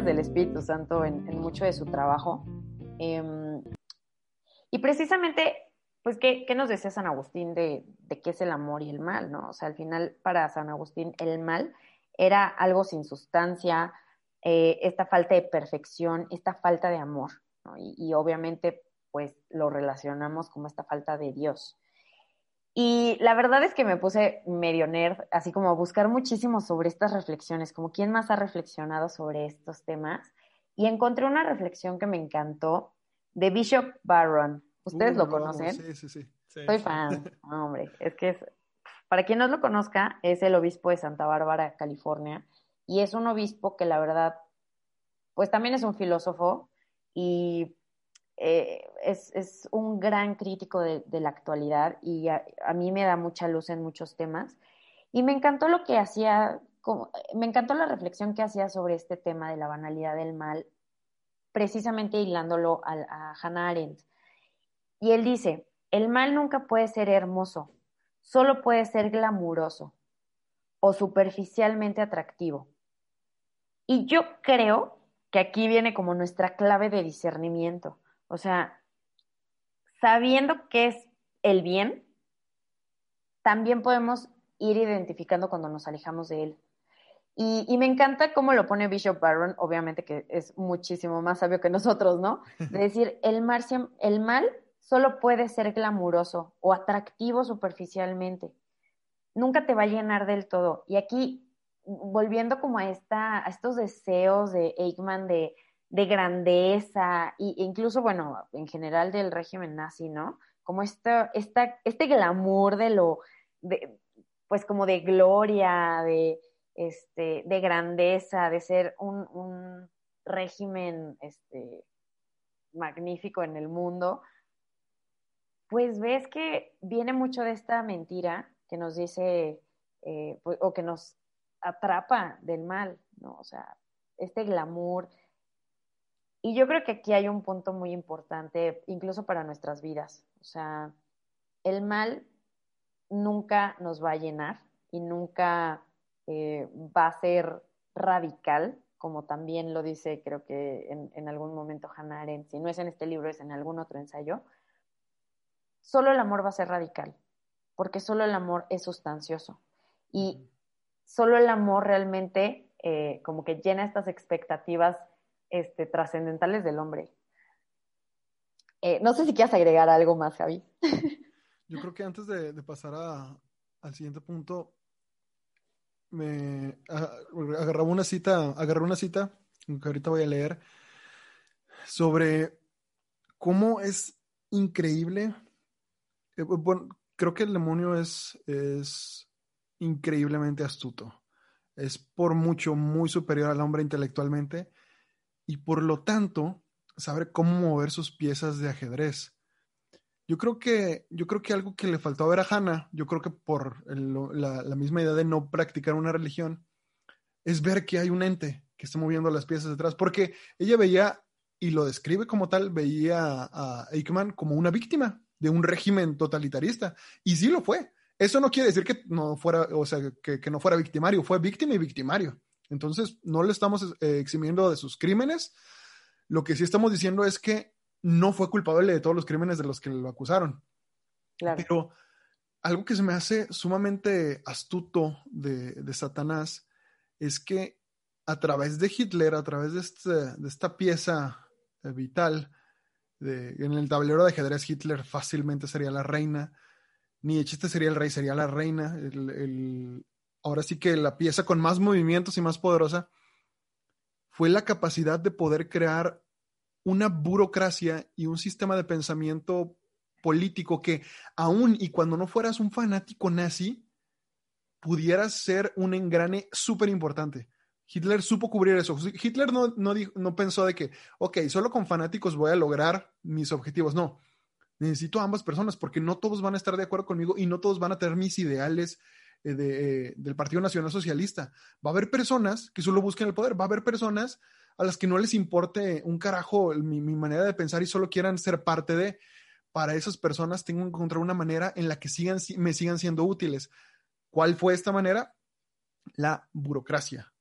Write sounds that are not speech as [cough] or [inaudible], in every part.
Del Espíritu Santo en, mucho de su trabajo. Em, y precisamente, pues, ¿qué, ¿qué, nos decía San Agustín de, de, qué es el amor y el mal, no? O sea, al final, para San Agustín, el mal era algo sin sustancia, eh, esta falta de perfección, esta falta de amor, y, y, obviamente, pues, lo relacionamos como esta falta de Dios. Y la verdad es que me puse medio nerd, así como a buscar muchísimo sobre estas reflexiones, como quién más ha reflexionado sobre estos temas y encontré una reflexión que me encantó de Bishop Barron. ¿Ustedes uh, lo conocen? Sí, sí, sí. sí. Soy fan. [laughs] No, hombre, es que es, para quien no lo conozca, es el obispo de Santa Bárbara, California, y es un obispo que la verdad, pues también es un filósofo y eh, es, es, un gran crítico de, la actualidad y a, mí me da mucha luz en muchos temas. Y me encantó lo que hacía me encantó la reflexión que hacía sobre este tema de la banalidad del mal, precisamente hilándolo a, a Hannah Arendt. Y él dice, el mal nunca puede ser hermoso, solo puede ser glamuroso o superficialmente atractivo. Y yo creo que aquí viene como nuestra clave de discernimiento. O sea, sabiendo qué es el bien, también podemos ir identificando cuando nos alejamos de él. Y, me encanta cómo lo pone Bishop Barron, obviamente que es muchísimo más sabio que nosotros, ¿no? De decir, el, mar, el mal solo puede ser glamuroso o atractivo superficialmente. Nunca te va a llenar del todo. Y aquí, volviendo como a, esta, a estos deseos de Eichmann de, de grandeza, e incluso, bueno, en general del régimen nazi, ¿no? Como este glamour de lo, de, pues como de gloria, de este, de grandeza, de ser un, un régimen este, magnífico en el mundo, pues ves que viene mucho de esta mentira que nos dice eh, pues, o que nos atrapa del mal, ¿no? O sea, este glamour. Y yo creo que aquí hay un punto muy importante, incluso para nuestras vidas. O sea, el mal nunca nos va a llenar y nunca eh, va a ser radical, como también lo dice creo que en, en, algún momento Hannah Arendt, si no es en este libro, es en algún otro ensayo, solo el amor va a ser radical, porque solo el amor es sustancioso y solo el amor realmente eh, como que llena estas expectativas este, trascendentales del hombre. Eh, no sé si quieres agregar algo más, Javi. [laughs] Yo creo que antes de, pasar al siguiente punto, me agarraba una cita, agarré una cita, que ahorita voy a leer, sobre cómo es increíble. Eh, bueno, creo que el demonio es increíblemente astuto. Es por mucho muy superior al hombre intelectualmente y por lo tanto sabe cómo mover sus piezas de ajedrez. Yo creo que, yo creo que algo que le faltó a ver a Hannah, yo creo que por la, misma idea de no practicar una religión, es ver que hay un ente que está moviendo las piezas detrás, porque ella veía, y lo describe como tal, veía a Eichmann como una víctima de un régimen totalitarista, y sí lo fue. Eso no quiere decir que no fuera, o sea, que, que no fuera victimario, fue víctima y victimario. Entonces, no le estamos eh, eximiendo de sus crímenes. Lo que sí estamos diciendo es que no fue culpable de todos los crímenes de los que lo acusaron. Claro. Pero algo que se me hace sumamente astuto de, de, Satanás es que a través de Hitler, a través de, este, de esta pieza vital, de, en el tablero de ajedrez Hitler fácilmente sería la reina, ni de chiste sería el rey, sería la reina. El, el, ahora sí que la pieza con más movimientos y más poderosa fue la capacidad de poder crear una burocracia y un sistema de pensamiento político que aún y cuando no fueras un fanático nazi, pudieras ser un engrane súper importante. Hitler supo cubrir eso. Hitler no, no, no pensó de que, ok, solo con fanáticos voy a lograr mis objetivos. No, necesito a ambas personas porque no todos van a estar de acuerdo conmigo y no todos van a tener mis ideales de, del Partido Nacional Socialista. Va a haber personas que solo busquen el poder, va a haber personas a las que no les importe un carajo mi, mi manera de pensar y solo quieran ser parte de, para esas personas tengo que encontrar una manera en la que sigan, me sigan siendo útiles. ¿Cuál fue esta manera? La burocracia.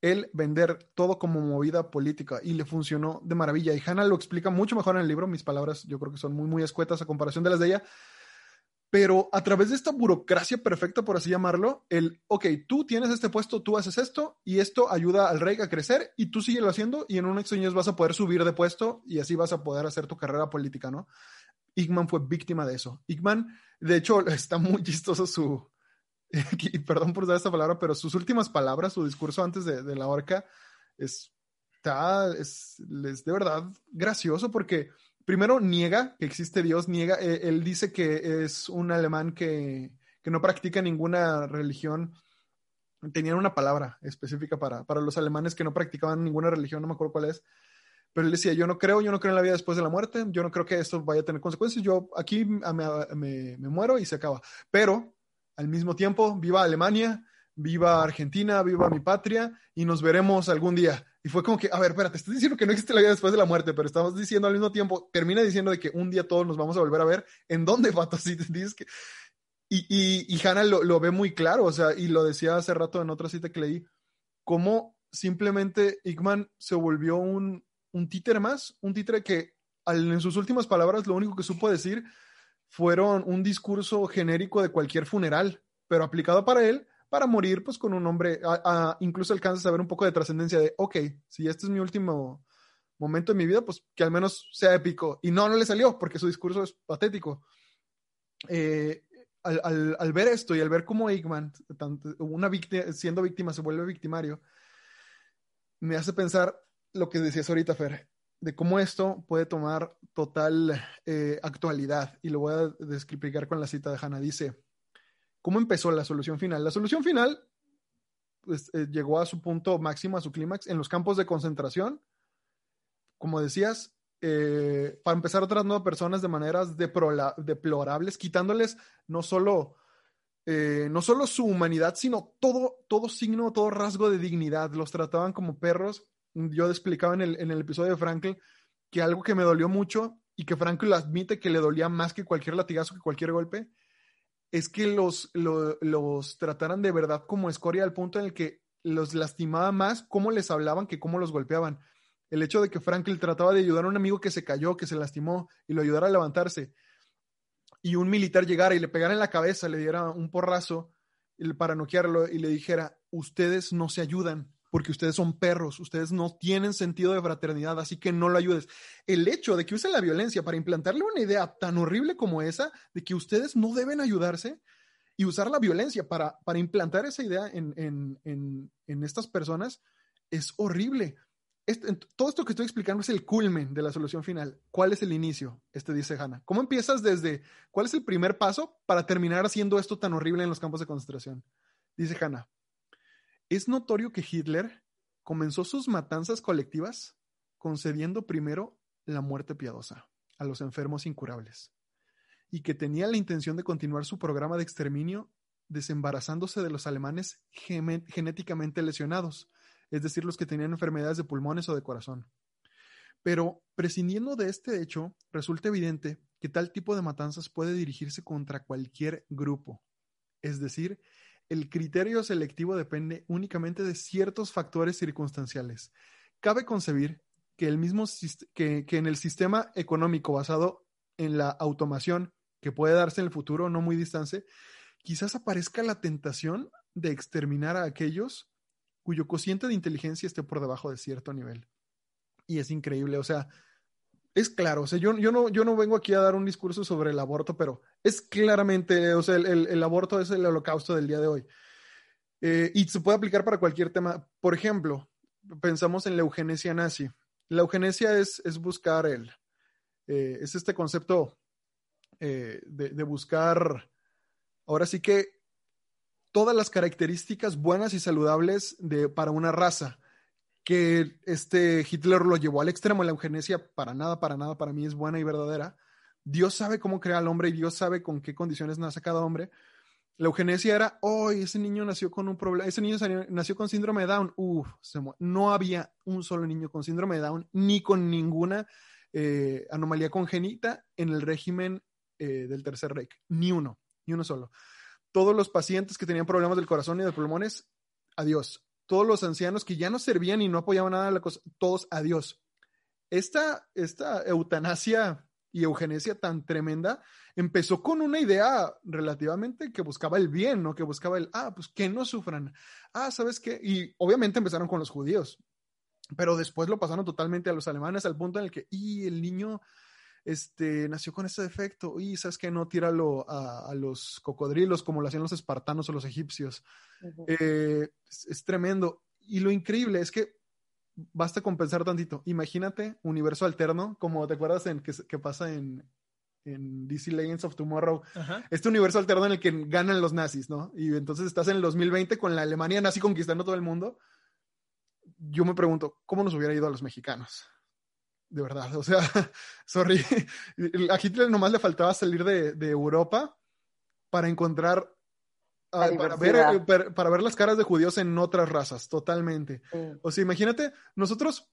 El vender todo como movida política y le funcionó de maravilla. Y Hannah lo explica mucho mejor en el libro. Mis palabras yo creo que son muy, muy escuetas a comparación de las de ella. Pero a través de esta burocracia perfecta, por así llamarlo, el, ok, tú tienes este puesto, tú haces esto y esto ayuda al rey a crecer y tú síguelo haciendo y en unos años vas a poder subir de puesto y así vas a poder hacer tu carrera política, ¿no? Igman fue víctima de eso. Igman, de hecho, [laughs] está muy chistoso su, [laughs] y perdón por usar esta palabra, pero sus últimas palabras, su discurso antes de, la horca, está, es, es, de verdad gracioso porque primero niega que existe Dios, niega, eh, él dice que es un alemán que, que, no practica ninguna religión. Tenían una palabra específica para, para los alemanes que no practicaban ninguna religión, no me acuerdo cuál es pero él decía, yo no creo, yo no creo en la vida después de la muerte, yo no creo que esto vaya a tener consecuencias, yo aquí me, me, me muero y se acaba. Pero al mismo tiempo, viva Alemania, viva Argentina, viva mi patria y nos veremos algún día. Y fue como que, a ver, espérate, estás diciendo que no existe la vida después de la muerte, pero estamos diciendo al mismo tiempo, termina diciendo de que un día todos nos vamos a volver a ver. ¿En dónde, Pato? [laughs] Si dices que... Y, y, y Hannah lo, lo, ve muy claro, o sea, y lo decía hace rato en otra cita que leí, cómo simplemente Igman se volvió un, un títere más, un títere que en sus últimas palabras lo único que supo decir fueron un discurso genérico de cualquier funeral, pero aplicado para él, para morir pues con un nombre, incluso alcanza a ver un poco de trascendencia de, ok, si este es mi último momento de mi vida, pues que al menos sea épico. Y no, no le salió, porque su discurso es patético. Eh, al, ver esto y al ver cómo Eggman, una víctima, siendo víctima, se vuelve victimario, me hace pensar lo que decías ahorita, Fer, de cómo esto puede tomar total eh, actualidad. Y lo voy a explicar con la cita de Hannah. Dice, ¿cómo empezó la solución final? La solución final pues, eh, llegó a su punto máximo, a su clímax, en los campos de concentración. Como decías, eh, para empezar tratando a personas de maneras deplorables, quitándoles no solo... no solo su humanidad, sino todo, todo signo, todo rasgo de dignidad. Los trataban como perros yo explicaba en el, en el episodio de Franklin que algo que me dolió mucho y que Franklin admite que le dolía más que cualquier latigazo, que cualquier golpe, es que los, los trataran de verdad como escoria al punto en el que los lastimaba más cómo les hablaban que cómo los golpeaban. El hecho de que Franklin trataba de ayudar a un amigo que se cayó, que se lastimó y lo ayudara a levantarse, y un militar llegara y le pegara en la cabeza, le diera un porrazo para noquearlo y le dijera, ustedes no se ayudan, porque ustedes son perros, ustedes no tienen sentido de fraternidad, así que no lo ayudes. El hecho de que use la violencia para implantarle una idea tan horrible como esa, de que ustedes no deben ayudarse y usar la violencia para, para implantar esa idea en, en, en, en estas personas, es horrible. Este, todo esto que estoy explicando es el culmen de la solución final. ¿Cuál es el inicio? Este dice Hannah. ¿Cómo empiezas desde cuál es el primer paso para terminar haciendo esto tan horrible en los campos de concentración? Dice Hannah. Es notorio que Hitler comenzó sus matanzas colectivas concediendo primero la muerte piadosa a los enfermos incurables y que tenía la intención de continuar su programa de exterminio desembarazándose de los alemanes genéticamente lesionados, es decir, los que tenían enfermedades de pulmones o de corazón. Pero prescindiendo de este hecho, resulta evidente que tal tipo de matanzas puede dirigirse contra cualquier grupo, es decir, el criterio selectivo depende únicamente de ciertos factores circunstanciales. Cabe concebir que, el mismo, que, en el sistema económico basado en la automación que puede darse en el futuro no muy distante, quizás aparezca la tentación de exterminar a aquellos cuyo cociente de inteligencia esté por debajo de cierto nivel. Y es increíble, o sea, es claro, o sea, yo, yo, no, yo no vengo aquí a dar un discurso sobre el aborto, pero es claramente, o sea, el, aborto es el holocausto del día de hoy. Eh, y se puede aplicar para cualquier tema. Por ejemplo, pensamos en la eugenesia nazi. La eugenesia es, es buscar el, eh, es este concepto eh, de, de buscar, ahora sí que todas las características buenas y saludables de, para una raza. Que este Hitler lo llevó al extremo, la eugenesia para nada, para nada, para mí es buena y verdadera. Dios sabe cómo crea al hombre y Dios sabe con qué condiciones nace cada hombre. La eugenesia era, oh, ese niño nació con un problema, ese niño nació con síndrome de Down. Uf, no había un solo niño con síndrome de Down ni con ninguna eh, anomalía congénita en el régimen eh, del Tercer Reich. Ni uno, ni uno solo. Todos los pacientes que tenían problemas del corazón y de pulmones, adiós. Todos los ancianos que ya no servían y no apoyaban nada de la cosa, todos adiós. Esta, esta eutanasia y eugenesia tan tremenda empezó con una idea relativamente que buscaba el bien, ¿no? Que buscaba el, ah, pues que no sufran. Ah, ¿sabes qué? Y obviamente empezaron con los judíos, pero después lo pasaron totalmente a los alemanes al punto en el que, y el niño este, nació con ese defecto, y sabes que no tíralo a, los cocodrilos como lo hacían los espartanos o los egipcios. Eh, es, tremendo. Y lo increíble es que basta con pensar tantito. Imagínate universo alterno, como te acuerdas en que, pasa en, en DC Legends of Tomorrow. Este universo alterno en el que ganan los nazis, ¿no? Y entonces estás en el 2020 con la Alemania nazi conquistando todo el mundo. Yo me pregunto, ¿cómo nos hubiera ido a los mexicanos? De verdad, o sea, [laughs] sorry. A Hitler nomás le faltaba salir de, de Europa para encontrar para, ver, eh, para, ver, las caras de judíos en otras razas, totalmente. O sea, imagínate, nosotros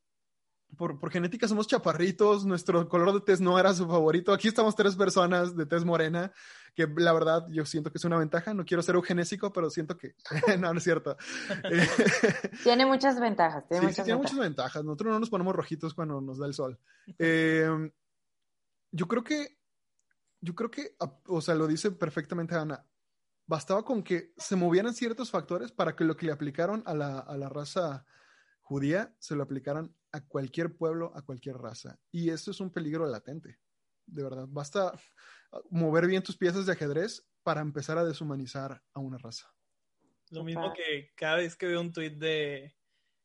por, por, genética somos chaparritos, nuestro color de tez no era su favorito. Aquí estamos tres personas de tez morena, que la verdad yo siento que es una ventaja. No quiero ser eugenésico, pero siento que [laughs] no, no es cierto. [laughs] tiene muchas ventajas. Tiene, muchas, tiene muchas ventajas. Nosotros no nos ponemos rojitos cuando nos da el sol. Eh, yo creo que, yo creo que, o sea, lo dice perfectamente Ana bastaba con que se movieran ciertos factores para que lo que le aplicaron a la, a la raza judía se lo aplicaran a cualquier pueblo, a cualquier raza. Y eso es un peligro latente, de verdad. Basta mover bien tus piezas de ajedrez para empezar a deshumanizar a una raza. Lo mismo que cada vez que veo un tuit de,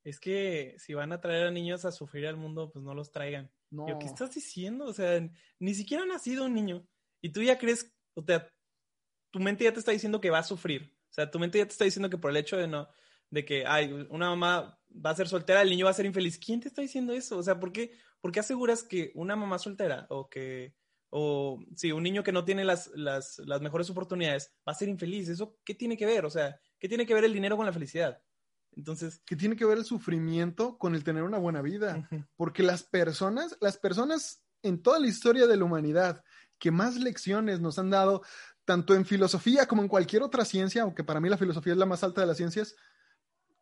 es que si van a traer a niños a sufrir al mundo, pues no los traigan. No. ¿qué estás diciendo? O sea, ni siquiera ha nacido un niño. Y tú ya crees, o sea, tu mente ya te está diciendo que va a sufrir. O sea, tu mente ya te está diciendo que por el hecho de no, de que, ay, una mamá va a ser soltera, el niño va a ser infeliz. ¿Quién te está diciendo eso? O sea, ¿por qué, por qué aseguras que una mamá soltera o que, o sí, un niño que no tiene las, las, las mejores oportunidades va a ser infeliz? ¿Eso qué tiene que ver? O sea, ¿qué tiene que ver el dinero con la felicidad? Entonces, ¿qué tiene que ver el sufrimiento con el tener una buena vida? Porque las personas, las personas en toda la historia de la humanidad que más lecciones nos han dado tanto en filosofía como en cualquier otra ciencia, aunque para mí la filosofía es la más alta de las ciencias,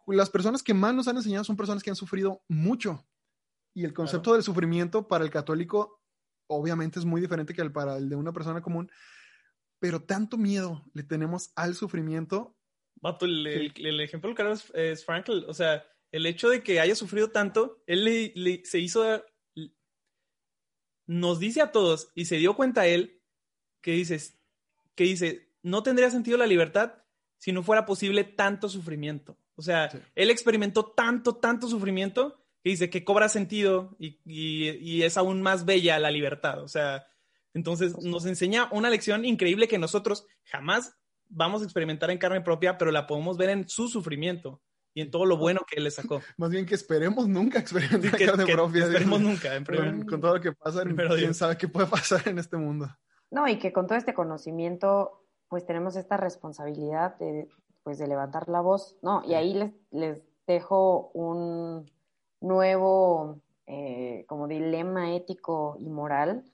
las personas que más nos han enseñado son personas que han sufrido mucho. Y el concepto del sufrimiento para el católico obviamente es muy diferente que el para el de una persona común, pero tanto miedo le tenemos al sufrimiento. el, ejemplo claro es, es Frankl, o sea, el hecho de que haya sufrido tanto, él se hizo, nos dice a todos y se dio cuenta él que dices, que dice, no tendría sentido la libertad si no fuera posible tanto sufrimiento. O sea, él experimentó tanto, tanto sufrimiento que dice que cobra sentido y, es aún más bella la libertad. O sea, entonces nos enseña una lección increíble que nosotros jamás vamos a experimentar en carne propia, pero la podemos ver en su sufrimiento y en todo lo bueno que él le sacó. [laughs] Más bien que esperemos nunca experimentar en carne propia. Esperemos nunca. con, todo lo que pasa, quién sabe qué puede pasar en este mundo. No, y que con todo este conocimiento, pues tenemos esta responsabilidad de, pues, de levantar la voz, ¿no? Y ahí les, les dejo un nuevo, eh, como dilema ético y moral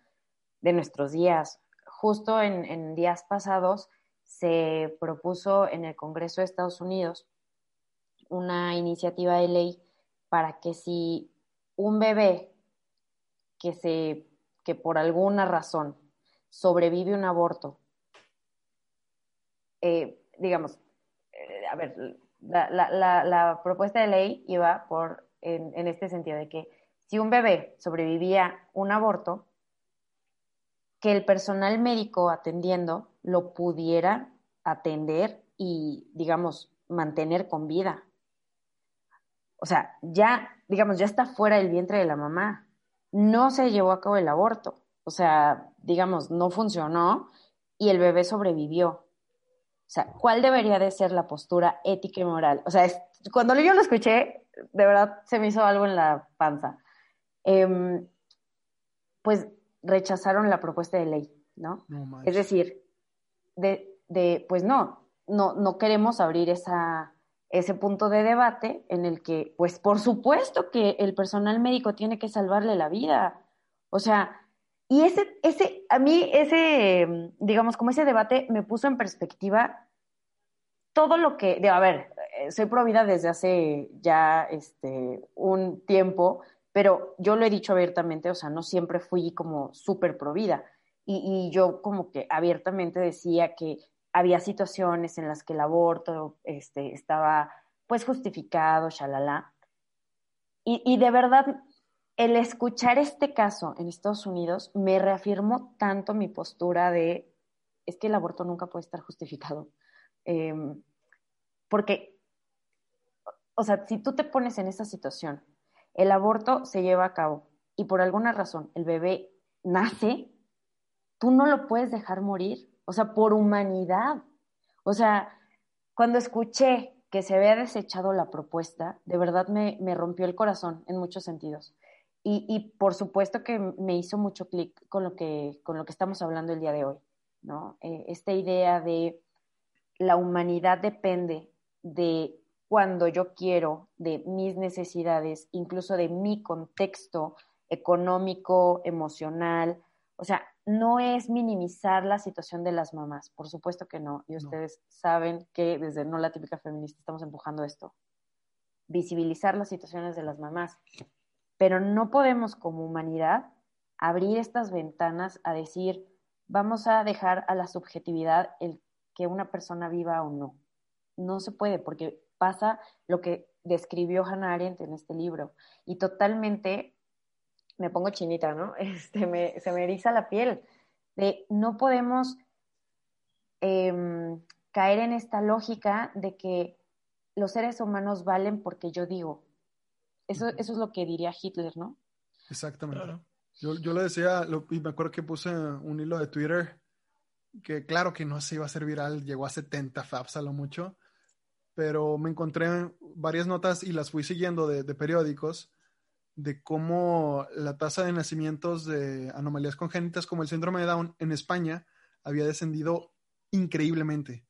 de nuestros días. Justo en, días pasados se propuso en el Congreso de Estados Unidos una iniciativa de ley para que si un bebé que se que por alguna razón sobrevive un aborto, eh, digamos, eh, a ver, la, propuesta de ley iba por, en, este sentido, de que si un bebé sobrevivía un aborto, que el personal médico atendiendo lo pudiera atender y, digamos, mantener con vida. O sea, ya, digamos, ya está fuera del vientre de la mamá. No se llevó a cabo el aborto. O sea, digamos, no funcionó y el bebé sobrevivió. O sea, ¿cuál debería de ser la postura ética y moral? O sea, cuando yo lo escuché, de verdad se me hizo algo en la panza. Em, pues rechazaron la propuesta de ley, ¿no? es decir, de, de, pues no, no, no queremos abrir esa, ese punto de debate en el que, pues por supuesto que el personal médico tiene que salvarle la vida. O sea, y ese, ese, a mí ese, digamos, como ese debate me puso en perspectiva todo lo que, de, a ver, soy provida desde hace ya este, un tiempo, pero yo lo he dicho abiertamente, o sea, no siempre fui como súper provida. Y, y yo como que abiertamente decía que había situaciones en las que el aborto este, estaba pues justificado, shalala. Y, y de verdad el escuchar este caso en Estados Unidos me reafirmó tanto mi postura de, es que el aborto nunca puede estar justificado. Em, porque, o sea, si tú te pones en esa situación, el aborto se lleva a cabo y por alguna razón el bebé nace, tú no lo puedes dejar morir, o sea, por humanidad. O sea, cuando escuché que se había desechado la propuesta, de verdad me, me rompió el corazón en muchos sentidos. Y, por supuesto que me hizo mucho clic con, lo que, con lo que estamos hablando el día de hoy, ¿no? Eh, esta idea de la humanidad depende de cuando yo quiero, de mis necesidades, incluso de mi contexto económico, emocional. O sea, no es minimizar la situación de las mamás, por supuesto que no. Y ustedes saben que desde No la típica feminista estamos empujando esto. Visibilizar las situaciones de las mamás pero no podemos como humanidad abrir estas ventanas a decir, vamos a dejar a la subjetividad el que una persona viva o no. No se puede porque pasa lo que describió Hannah Arendt en este libro y totalmente me pongo chinita, ¿no? [laughs] Este, me, se me eriza la piel de no podemos em, caer en esta lógica de que los seres humanos valen porque yo digo, eso, eso es lo que diría Hitler, ¿no? Exactamente. Yo, yo lo decía, y me acuerdo que puse un hilo de Twitter que claro que no se iba a hacer viral, llegó a 70 faps a lo mucho, pero me encontré varias notas y las fui siguiendo de, periódicos de cómo la tasa de nacimientos de anomalías congénitas como el síndrome de Down en España había descendido increíblemente.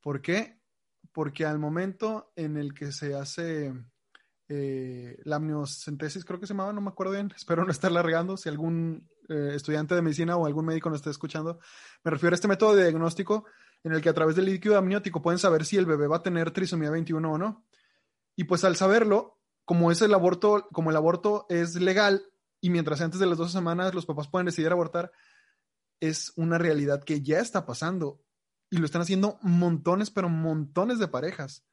¿Por qué? Porque al momento en el que se hace eh, la amniocentesis, creo que se llamaba, no me acuerdo bien, [laughs] espero no estar largando, si algún eh, estudiante de medicina o algún médico nos está escuchando, me refiero a este método de diagnóstico en el que a través del líquido amniótico pueden saber si el bebé va a tener trisomía 21 o no. Y pues al saberlo, como es el aborto, como el aborto es legal y mientras antes de las 12 semanas los papás pueden decidir abortar, es una realidad que ya está pasando y lo están haciendo montones, pero montones de parejas,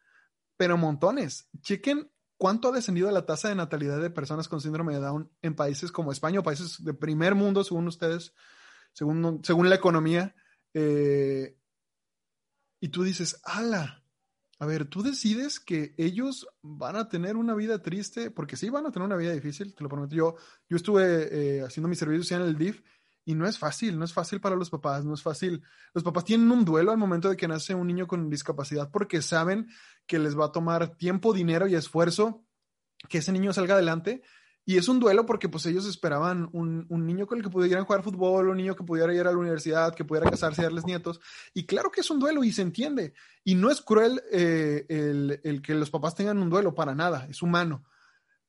pero montones. Chequen ¿cuánto ha descendido la tasa de natalidad de personas con síndrome de Down en países como España o países de primer mundo, según ustedes, según, según la economía? Eh, y tú dices, ala, a ver, tú decides que ellos van a tener una vida triste, porque sí van a tener una vida difícil, te lo prometo. Yo, yo estuve eh, haciendo mi servicio en el DIF y no es fácil, no es fácil para los papás, no es fácil. Los papás tienen un duelo al momento de que nace un niño con discapacidad porque saben que les va a tomar tiempo, dinero y esfuerzo que ese niño salga adelante. Y es un duelo porque pues ellos esperaban un, niño con el que pudieran jugar fútbol, un niño que pudiera ir a la universidad, que pudiera casarse y darles nietos. Y claro que es un duelo y se entiende. Y no es cruel eh, el, el que los papás tengan un duelo para nada, es humano.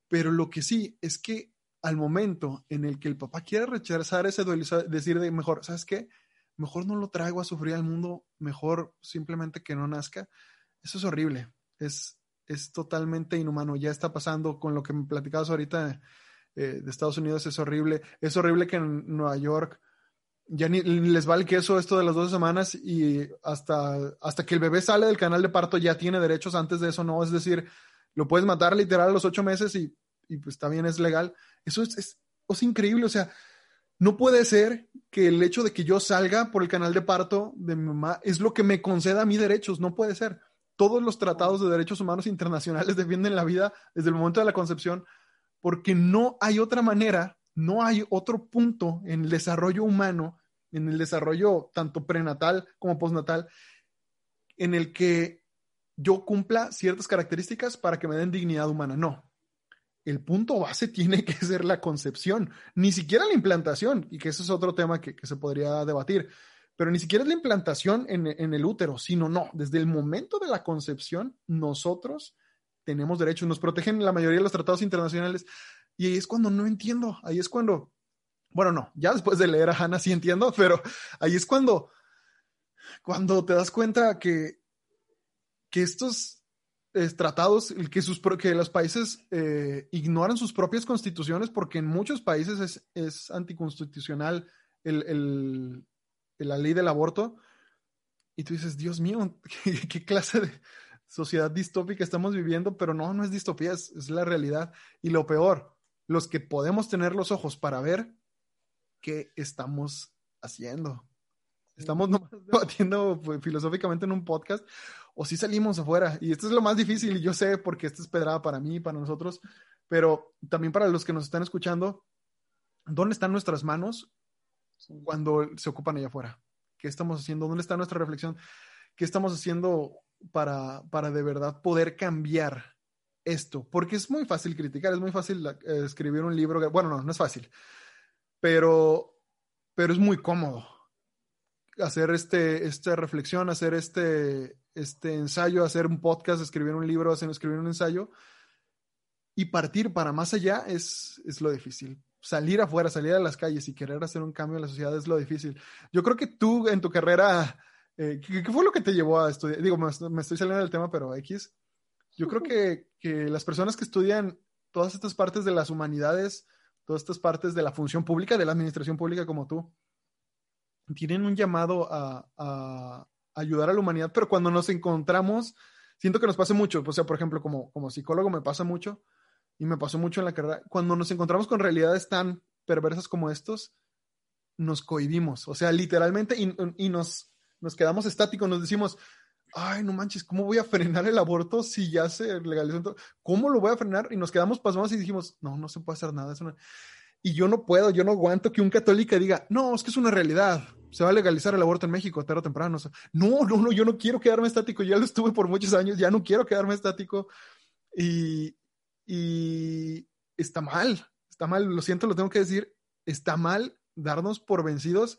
Pero lo que sí es que al momento en el que el papá quiere rechazar ese duelo decir de mejor, ¿sabes qué? Mejor no lo traigo a sufrir al mundo, mejor simplemente que no nazca. Eso es horrible, es, es totalmente inhumano. Ya está pasando con lo que me platicabas ahorita eh, de Estados Unidos, es horrible. Es horrible que en Nueva York ya ni les vale queso esto de las dos semanas y hasta, hasta que el bebé sale del canal de parto ya tiene derechos, antes de eso no, es decir, lo puedes matar literal a los ocho meses y, y pues también es legal eso es, es, increíble, o sea, no puede ser que el hecho de que yo salga por el canal de parto de mi mamá es lo que me conceda a mí derechos, no puede ser. Todos los tratados de derechos humanos internacionales [laughs] defienden la vida desde el momento de la concepción porque no hay otra manera, no hay otro punto en el desarrollo humano, en el desarrollo tanto prenatal como postnatal, en el que yo cumpla ciertas características para que me den dignidad humana. No. El punto base [laughs] tiene que ser la concepción, ni siquiera la implantación, y que ese es otro tema que, se podría debatir, pero ni siquiera es la implantación en, en, el útero, sino no, desde el momento de la concepción, nosotros tenemos derechos, nos protegen la mayoría de los tratados internacionales, y ahí es cuando no entiendo, ahí es cuando, bueno, no, ya después de leer a Hannah sí entiendo, pero ahí es cuando, cuando te das cuenta que, que estos tratados, que, sus, que los países eh, ignoran sus propias constituciones porque en muchos países es, es anticonstitucional el, la ley del aborto. Y tú dices, Dios mío, [laughs] ¿qué, clase de sociedad distópica estamos viviendo? Pero no, no es distopía, es, es la realidad. Y lo peor, los que podemos tener los ojos para ver qué estamos haciendo. Estamos [laughs] debatiendo pues, filosóficamente en un podcast o si salimos afuera. Y esto es lo más difícil, y yo sé porque esto es pedrada para mí, para nosotros, pero también para los que nos están escuchando, ¿dónde están nuestras manos cuando se ocupan allá afuera? ¿Qué estamos haciendo? ¿Dónde está nuestra reflexión? ¿Qué estamos haciendo para, para de verdad poder cambiar esto? Porque es muy fácil criticar, es muy fácil eh, escribir un libro. Bueno, no, no es fácil, pero, pero es muy cómodo hacer este, esta reflexión, hacer este, este ensayo, hacer un podcast, escribir un libro, hacer, escribir un ensayo y partir para más allá es, es lo difícil. Salir afuera, salir a las calles y querer hacer un cambio en la sociedad es lo difícil. Yo creo que tú en tu carrera, eh, ¿qué, fue lo que te llevó a estudiar? Digo, me, estoy saliendo del tema, pero X. Yo creo que, que las personas que estudian todas estas partes de las humanidades, todas estas partes de la función pública, de la administración pública como tú, tienen un llamado a, ayudar a la humanidad, pero cuando nos encontramos, siento que nos pasa mucho, o sea, por ejemplo, como, como psicólogo me pasa mucho, y me pasó mucho en la carrera, cuando nos encontramos con realidades tan perversas como estos, nos cohibimos, o sea, literalmente, y, nos, nos quedamos estáticos, nos decimos, ay, no manches, ¿cómo voy a frenar el aborto si ya se legalizó? ¿Cómo lo voy a frenar? Y nos quedamos pasmados y dijimos, no, no se puede hacer nada. Eso y yo no puedo, yo no aguanto que un católico diga, no, es que es una realidad, se va a legalizar el aborto en México tarde o temprano. no, no, no, yo no quiero quedarme estático, ya lo estuve por muchos años, ya no quiero quedarme estático. Y, y está mal, está mal, lo siento, lo tengo que decir, está mal darnos por vencidos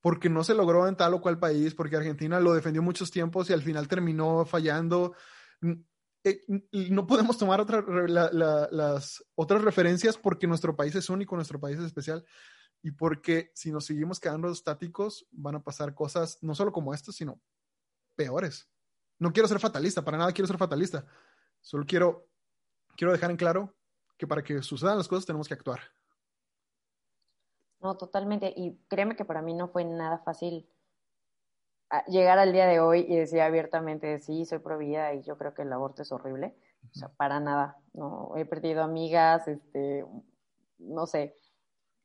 porque no se logró en tal o cual país, porque Argentina lo defendió muchos tiempos y al final terminó fallando. Eh, no podemos tomar otra, las otras referencias porque nuestro país es único, nuestro país es especial y porque si nos seguimos quedando estáticos van a pasar cosas no solo como esto, sino peores. No quiero ser fatalista, para nada quiero ser fatalista. Solo quiero, quiero dejar en claro que para que sucedan las cosas tenemos que actuar. No, totalmente. Y créeme que para mí no fue nada fácil llegar al día de hoy y decir abiertamente, sí, soy pro vida y yo creo que el aborto es horrible. O sea, para nada, ¿no? He perdido amigas, este, no sé.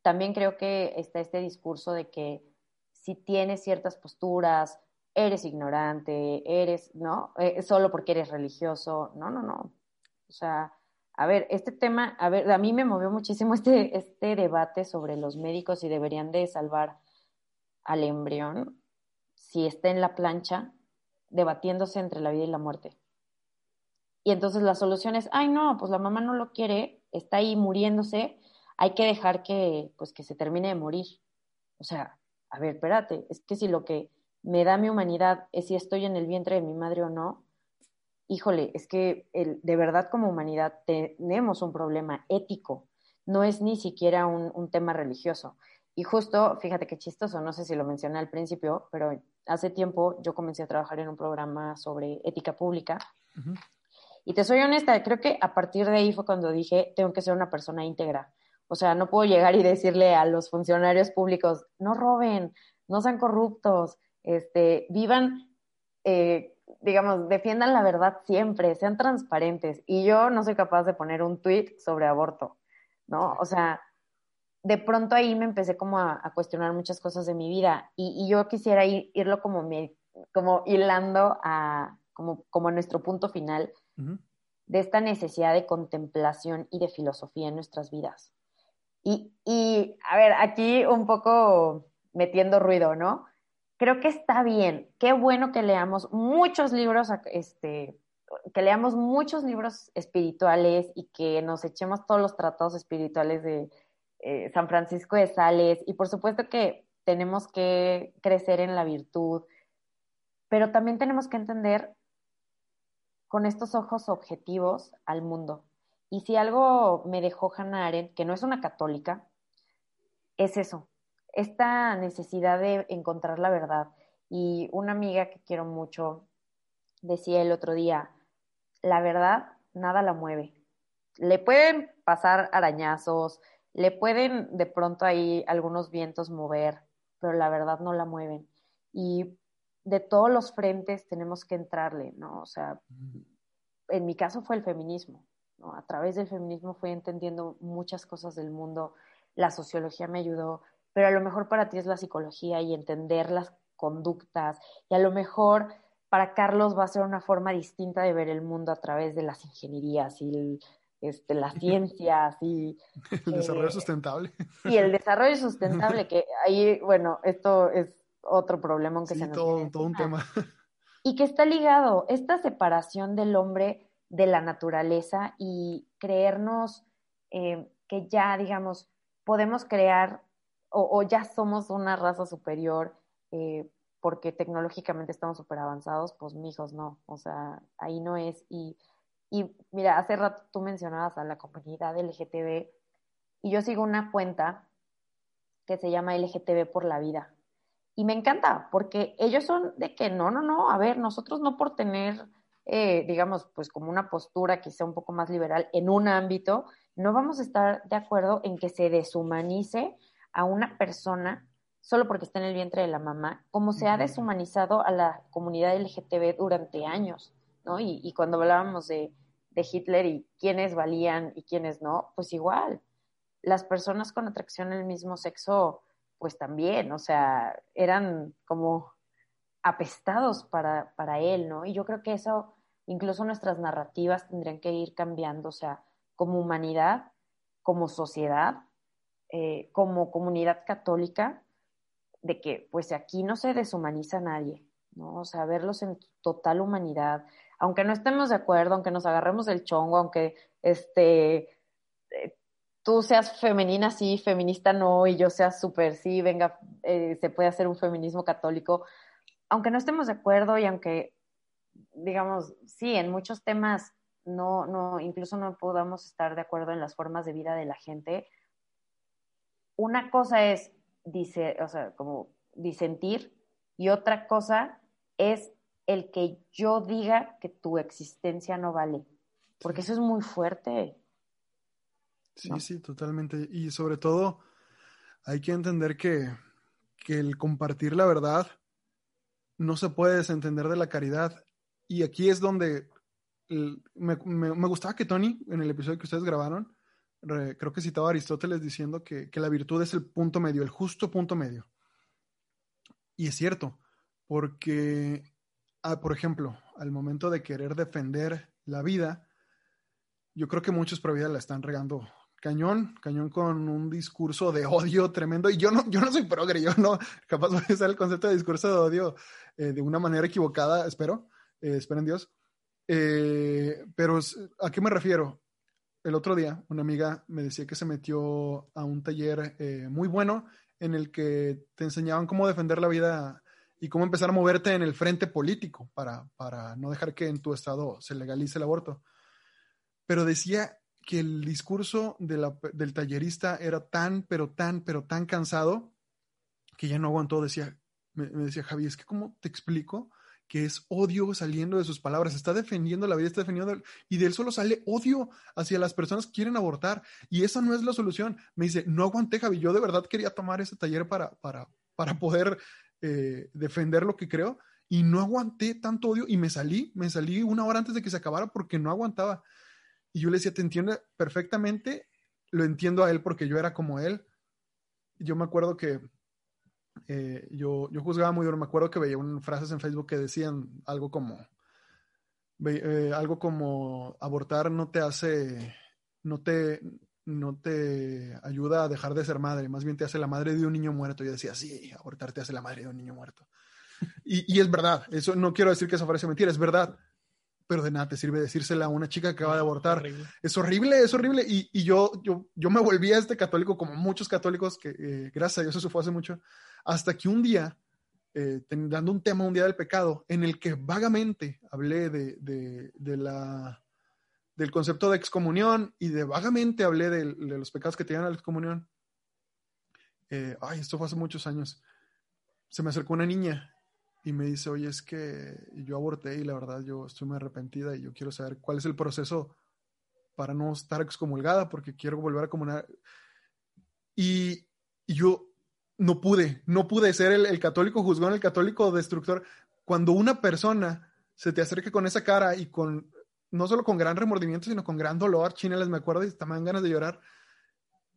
También creo que está este discurso de que si tienes ciertas posturas, eres ignorante, eres, ¿no? Eh, solo porque eres religioso. No, no, no. O sea, a ver, este tema, a ver, a mí me movió muchísimo este, este debate sobre los médicos si deberían de salvar al embrión si está en la plancha debatiéndose entre la vida y la muerte. Y entonces la solución es, ay no, pues la mamá no lo quiere, está ahí muriéndose, hay que dejar que, pues, que se termine de morir. O sea, a ver, espérate, es que si lo que me da mi humanidad es si estoy en el vientre de mi madre o no, híjole, es que el, de verdad como humanidad tenemos un problema ético, no es ni siquiera un, un tema religioso. Y justo, fíjate qué chistoso, no sé si lo mencioné al principio, pero hace tiempo yo comencé a trabajar en un programa sobre ética pública. Y te soy honesta, creo que a partir de ahí fue cuando dije, tengo que ser una persona íntegra. O sea, no puedo llegar y decirle a los funcionarios públicos, no roben, no sean corruptos, este, vivan, eh, digamos, defiendan la verdad siempre, sean transparentes. Y yo no soy capaz de poner un tweet sobre aborto, ¿no? O sea, de pronto ahí me empecé como a, cuestionar muchas cosas de mi vida y, yo quisiera ir, irlo como, me, como hilando a como, como nuestro punto final de esta necesidad de contemplación y de filosofía en nuestras vidas. Y, y, a ver, aquí un poco metiendo ruido, ¿no? Creo que está bien. Qué bueno que leamos muchos libros, este, que leamos muchos libros espirituales y que nos echemos todos los tratados espirituales de eh, San Francisco de Sales. Y por supuesto que tenemos que crecer en la virtud, pero también tenemos que entender con estos ojos objetivos al mundo. Y si algo me dejó Hannah Arendt, que no es una católica, es eso, esta necesidad de encontrar la verdad. Y una amiga que quiero mucho decía el otro día, la verdad nada la mueve. Le pueden pasar arañazos, le pueden de pronto ahí algunos vientos mover, pero la verdad no la mueven. Y de todos los frentes tenemos que entrarle, ¿no? O sea, en mi caso fue el feminismo, ¿no? A través del feminismo fui entendiendo muchas cosas del mundo, la sociología me ayudó, pero a lo mejor para ti es la psicología y entender las conductas, y a lo mejor para Carlos va a ser una forma distinta de ver el mundo a través de las ingenierías y este, las [laughs] ciencias y... El desarrollo eh, sustentable. Y el desarrollo sustentable, que ahí, bueno, esto es otro problema que se nos todo, todo un tema. [laughs] Y que está ligado, esta separación del hombre de la naturaleza y creernos eh, que ya, digamos, podemos crear o, ya somos una raza superior eh, porque tecnológicamente estamos súper avanzados, pues mijos, no, o sea, ahí no es. Y, y mira, hace rato tú mencionabas a la comunidad LGTB y yo sigo una cuenta que se llama LGTB por la vida. Y me encanta, porque ellos son de que no, no, no, a ver, nosotros no por tener, eh, digamos, pues como una postura quizá un poco más liberal en un ámbito, no vamos a estar de acuerdo en que se deshumanice a una persona solo porque está en el vientre de la mamá, como se ha deshumanizado a la comunidad LGTB durante años, ¿no? Y, cuando hablábamos de, de Hitler y quiénes valían y quiénes no, pues igual, las personas con atracción al mismo sexo, pues también, o sea, eran como apestados para, para él, ¿no? Y yo creo que eso, incluso nuestras narrativas tendrían que ir cambiando, o sea, como humanidad, como sociedad, eh, como comunidad católica, de que pues aquí no se deshumaniza a nadie, ¿no? O sea, verlos en total humanidad, aunque no estemos de acuerdo, aunque nos agarremos del chongo, aunque este eh, tú seas femenina sí, feminista no, y yo sea súper sí, venga, eh, se puede hacer un feminismo católico, aunque no estemos de acuerdo y aunque, digamos, sí, en muchos temas no, no, incluso no podamos estar de acuerdo en las formas de vida de la gente, una cosa es, dice, o sea, como disentir, y otra cosa es el que yo diga que tu existencia no vale, porque eso es muy fuerte. Sí, sí, totalmente. Y sobre todo, hay que entender que, el compartir la verdad no se puede desentender de la caridad. Y aquí es donde me, gustaba que Tony, en el episodio que ustedes grabaron, creo que citaba a Aristóteles diciendo que, la virtud es el punto medio, el justo punto medio. Y es cierto, porque, ah, por ejemplo, al momento de querer defender la vida, yo creo que muchos pro vida la están regando cañón, cañón con un discurso de odio tremendo. Y yo no, yo no soy progre, yo no, capaz de usar el concepto de discurso de odio eh, de una manera equivocada, espero, eh, espero en Dios. Eh, pero, ¿a qué me refiero? El otro día, una amiga me decía que se metió a un taller muy bueno en el que te enseñaban cómo defender la vida y cómo empezar a moverte en el frente político para, para no dejar que en tu estado se legalice el aborto. Pero decía que el discurso del tallerista era tan, pero tan, pero tan cansado que ya no aguantó. Decía, me, decía Javi, es que cómo te explico que es odio saliendo de sus palabras, está defendiendo la vida, está defendiendo, y de él solo sale odio hacia las personas que quieren abortar, y esa no es la solución. Me dice, no aguanté, Javi, yo de verdad quería tomar ese taller para, para, para poder eh, defender lo que creo, y no aguanté tanto odio, y me salí, me salí una hora antes de que se acabara porque no aguantaba. Y yo le decía, te entiendo perfectamente, lo entiendo a él porque yo era como él. Yo me acuerdo que eh, yo, yo juzgaba muy duro, me acuerdo que veía unas frases en Facebook que decían algo como, eh, algo como abortar no te hace, no te, no te ayuda a dejar de ser madre, más bien te hace la madre de un niño muerto. Yo decía, sí, abortar te hace la madre de un niño muerto. [laughs] Y, es verdad, eso no quiero decir que eso parece mentira, es verdad. Pero de nada te sirve decírsela a una chica que acaba de abortar. Es horrible, es horrible. Y, yo, yo, yo me volví a este católico, como muchos católicos, que eh, gracias a Dios eso fue hace mucho, hasta que un día, eh, dando un tema un día del pecado, en el que vagamente hablé de, de, la del concepto de excomunión y de vagamente hablé de, los pecados que tenían a la excomunión. Eh, ay, esto fue hace muchos años. Se me acercó una niña y me dice, oye, es que yo aborté y la verdad yo estoy muy arrepentida y yo quiero saber cuál es el proceso para no estar excomulgada porque quiero volver a comunar. Y, yo no pude, no pude ser el, el católico juzgón, el católico destructor. Cuando una persona se te acerca con esa cara y con no solo con gran remordimiento, sino con gran dolor. Chinelas, me acuerdo y estaban ganas de llorar.